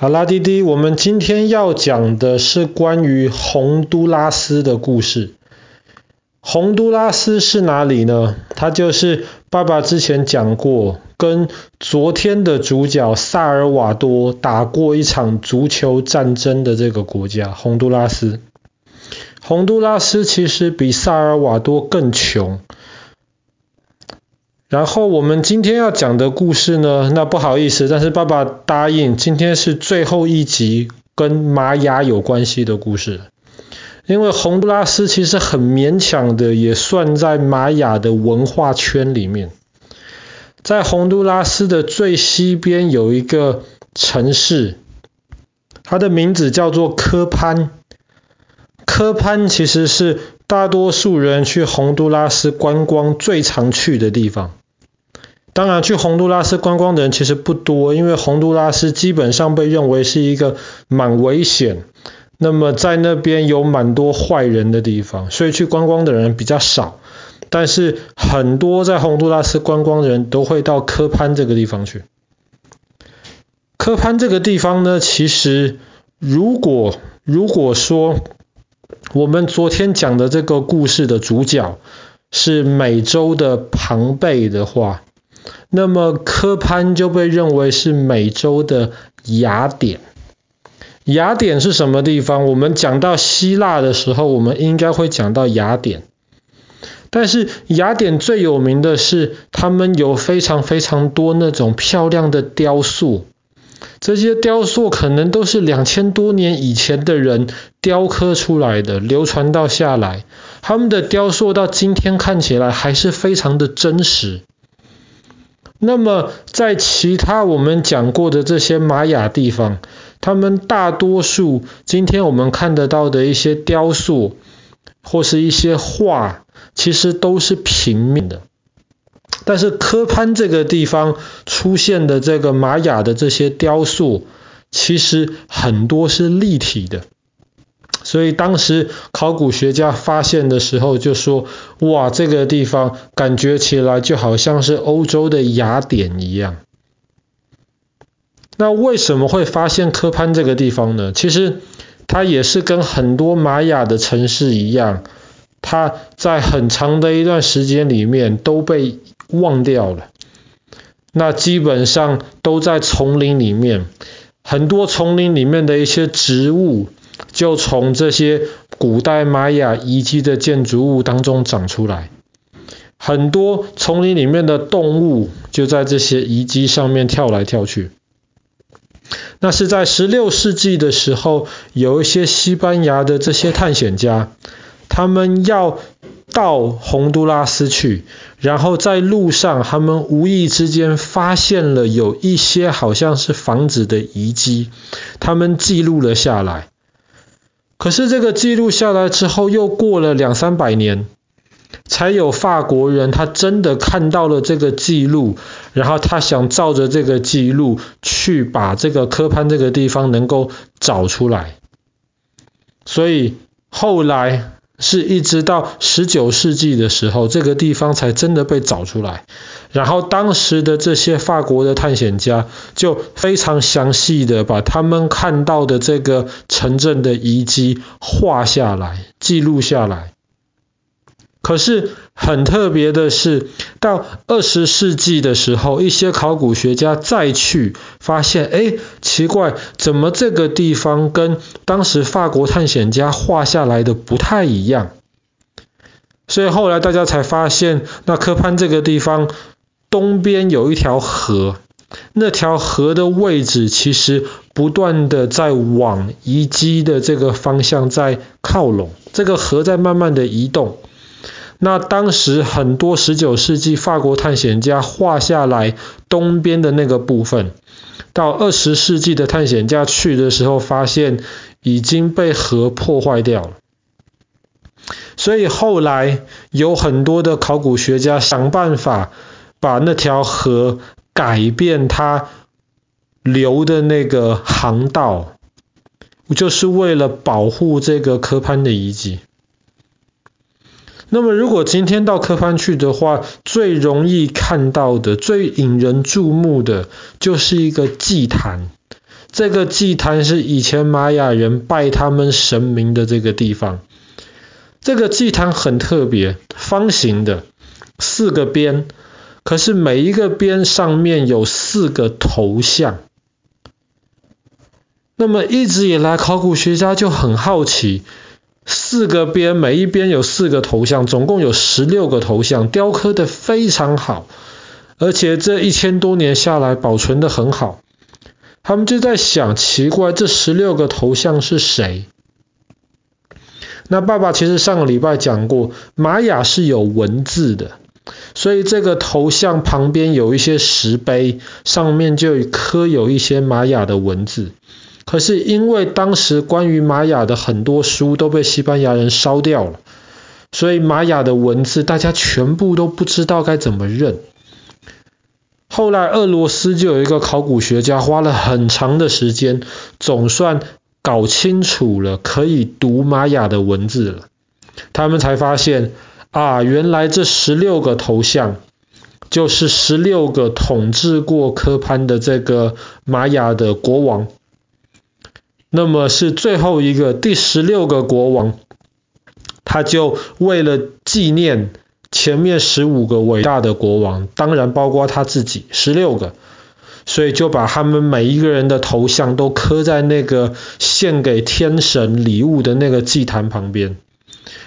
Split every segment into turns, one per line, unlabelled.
好啦，弟弟，我们今天要讲的是关于洪都拉斯的故事。洪都拉斯是哪里呢？它就是爸爸之前讲过，跟昨天的主角萨尔瓦多打过一场足球战争的这个国家——洪都拉斯。洪都拉斯其实比萨尔瓦多更穷。然后我们今天要讲的故事呢，那不好意思，但是爸爸答应，今天是最后一集跟玛雅有关系的故事。因为洪都拉斯其实很勉强的也算在玛雅的文化圈里面。在洪都拉斯的最西边有一个城市，它的名字叫做科潘。科潘其实是大多数人去洪都拉斯观光最常去的地方。当然，去洪都拉斯观光的人其实不多，因为洪都拉斯基本上被认为是一个蛮危险，那么在那边有蛮多坏人的地方，所以去观光的人比较少。但是很多在洪都拉斯观光的人都会到科潘这个地方去。科潘这个地方呢，其实如果如果说我们昨天讲的这个故事的主角是美洲的庞贝的话，那么科潘就被认为是美洲的雅典。雅典是什么地方？我们讲到希腊的时候，我们应该会讲到雅典。但是雅典最有名的是，他们有非常非常多那种漂亮的雕塑。这些雕塑可能都是两千多年以前的人雕刻出来的，流传到下来。他们的雕塑到今天看起来还是非常的真实。那么，在其他我们讲过的这些玛雅地方，他们大多数今天我们看得到的一些雕塑或是一些画，其实都是平面的。但是科潘这个地方出现的这个玛雅的这些雕塑，其实很多是立体的。所以当时考古学家发现的时候就说：“哇，这个地方感觉起来就好像是欧洲的雅典一样。”那为什么会发现科潘这个地方呢？其实它也是跟很多玛雅的城市一样，它在很长的一段时间里面都被忘掉了。那基本上都在丛林里面，很多丛林里面的一些植物。就从这些古代玛雅遗迹的建筑物当中长出来，很多丛林里面的动物就在这些遗迹上面跳来跳去。那是在十六世纪的时候，有一些西班牙的这些探险家，他们要到洪都拉斯去，然后在路上，他们无意之间发现了有一些好像是房子的遗迹，他们记录了下来。可是这个记录下来之后，又过了两三百年，才有法国人他真的看到了这个记录，然后他想照着这个记录去把这个科潘这个地方能够找出来。所以后来是一直到十九世纪的时候，这个地方才真的被找出来。然后当时的这些法国的探险家就非常详细的把他们看到的这个城镇的遗迹画下来、记录下来。可是很特别的是，到二十世纪的时候，一些考古学家再去发现，哎，奇怪，怎么这个地方跟当时法国探险家画下来的不太一样？所以后来大家才发现，那科潘这个地方。东边有一条河，那条河的位置其实不断的在往遗迹的这个方向在靠拢，这个河在慢慢的移动。那当时很多十九世纪法国探险家画下来东边的那个部分，到二十世纪的探险家去的时候，发现已经被河破坏掉了。所以后来有很多的考古学家想办法。把那条河改变它流的那个航道，就是为了保护这个科潘的遗迹。那么，如果今天到科潘去的话，最容易看到的、最引人注目的，就是一个祭坛。这个祭坛是以前玛雅人拜他们神明的这个地方。这个祭坛很特别，方形的，四个边，可是每一个边上面有四个头像。那么一直以来，考古学家就很好奇，四个边，每一边有四个头像，总共有十六个头像，雕刻得非常好，而且这一千多年下来保存得很好。他们就在想，奇怪，这十六个头像是谁？那爸爸其实上个礼拜讲过，玛雅是有文字的，所以这个头像旁边有一些石碑，上面就刻有一些玛雅的文字。可是因为当时关于玛雅的很多书都被西班牙人烧掉了，所以玛雅的文字大家全部都不知道该怎么认。后来俄罗斯就有一个考古学家花了很长的时间，总算。搞清楚了，可以读玛雅的文字了。他们才发现啊，原来这十六个头像就是十六个统治过科潘的这个玛雅的国王。那么是最后一个第十六个国王，他就为了纪念前面十五个伟大的国王，当然包括他自己，十六个。所以就把他们每一个人的头像都刻在那个献给天神礼物的那个祭坛旁边，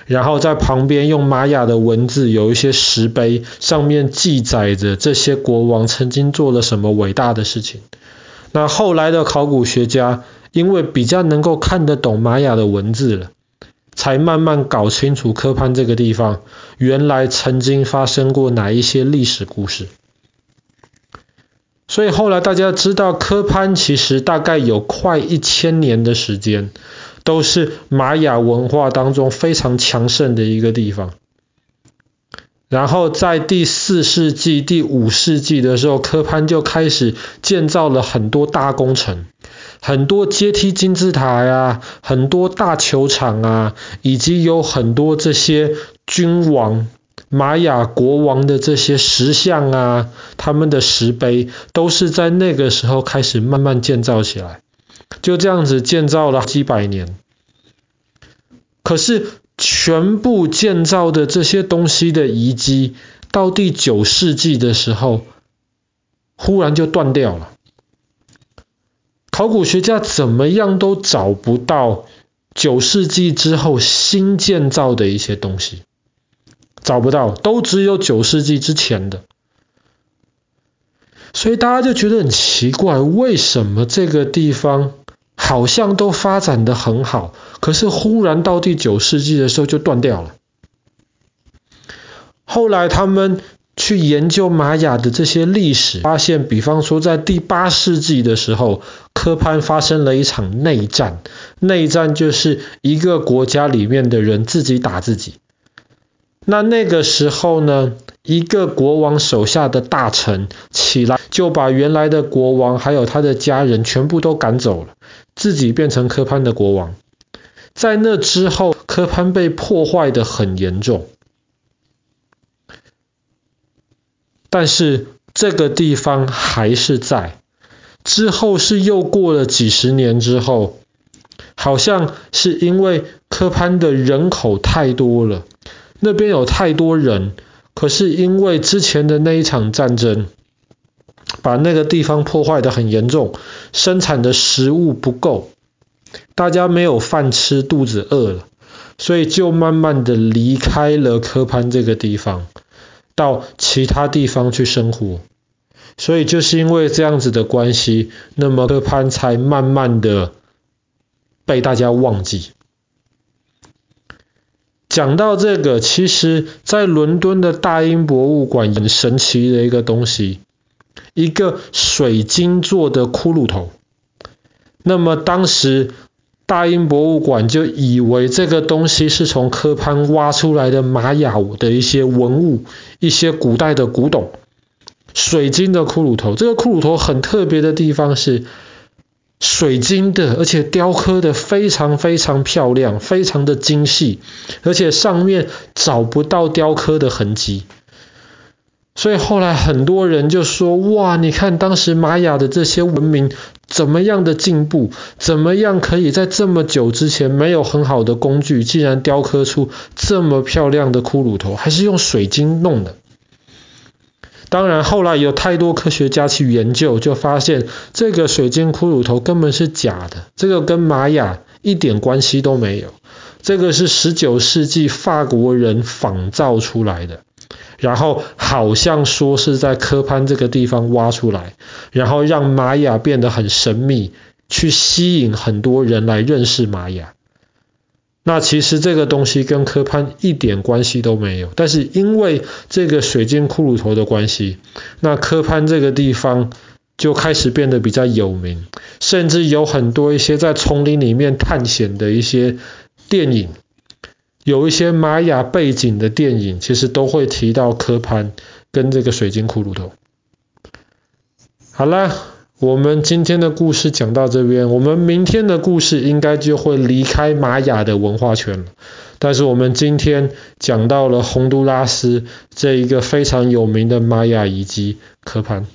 然后在旁边用玛雅的文字有一些石碑，上面记载着这些国王曾经做了什么伟大的事情。那后来的考古学家因为比较能够看得懂玛雅的文字了，才慢慢搞清楚科潘这个地方原来曾经发生过哪一些历史故事。所以后来大家知道，科潘其实大概有快一千年的时间，都是玛雅文化当中非常强盛的一个地方。然后在第四世纪、第五世纪的时候，科潘就开始建造了很多大工程，很多阶梯金字塔呀，很多大球场啊，以及有很多这些君王。玛雅国王的这些石像啊，他们的石碑都是在那个时候开始慢慢建造起来，就这样子建造了几百年。可是全部建造的这些东西的遗迹，到第九世纪的时候，忽然就断掉了。考古学家怎么样都找不到九世纪之后新建造的一些东西。找不到，都只有九世纪之前的，所以大家就觉得很奇怪，为什么这个地方好像都发展的很好，可是忽然到第九世纪的时候就断掉了。后来他们去研究玛雅的这些历史，发现，比方说在第八世纪的时候，科潘发生了一场内战，内战就是一个国家里面的人自己打自己。那那个时候呢，一个国王手下的大臣起来，就把原来的国王还有他的家人全部都赶走了，自己变成科潘的国王。在那之后，科潘被破坏得很严重。但是这个地方还是在。之后是又过了几十年之后，好像是因为科潘的人口太多了。那边有太多人，可是因为之前的那一场战争，把那个地方破坏得很严重，生产的食物不够，大家没有饭吃，肚子饿了，所以就慢慢的离开了科潘这个地方，到其他地方去生活。所以就是因为这样子的关系，那么科潘才慢慢的被大家忘记。讲到这个，其实在伦敦的大英博物馆很神奇的一个东西，一个水晶做的骷髅头。那么当时大英博物馆就以为这个东西是从科潘挖出来的玛雅的一些文物，一些古代的古董，水晶的骷髅头。这个骷髅头很特别的地方是。水晶的，而且雕刻的非常非常漂亮，非常的精细，而且上面找不到雕刻的痕迹。所以后来很多人就说：哇，你看当时玛雅的这些文明怎么样的进步？怎么样可以在这么久之前没有很好的工具，竟然雕刻出这么漂亮的骷髅头？还是用水晶弄的？当然，后来有太多科学家去研究，就发现这个水晶骷髅头根本是假的，这个跟玛雅一点关系都没有。这个是十九世纪法国人仿造出来的，然后好像说是在科潘这个地方挖出来，然后让玛雅变得很神秘，去吸引很多人来认识玛雅。那其实这个东西跟科潘一点关系都没有，但是因为这个水晶骷髅头的关系，那科潘这个地方就开始变得比较有名，甚至有很多一些在丛林里面探险的一些电影，有一些玛雅背景的电影，其实都会提到科潘跟这个水晶骷髅头。好啦。我们今天的故事讲到这边，我们明天的故事应该就会离开玛雅的文化圈了。但是我们今天讲到了洪都拉斯这一个非常有名的玛雅遗迹科潘。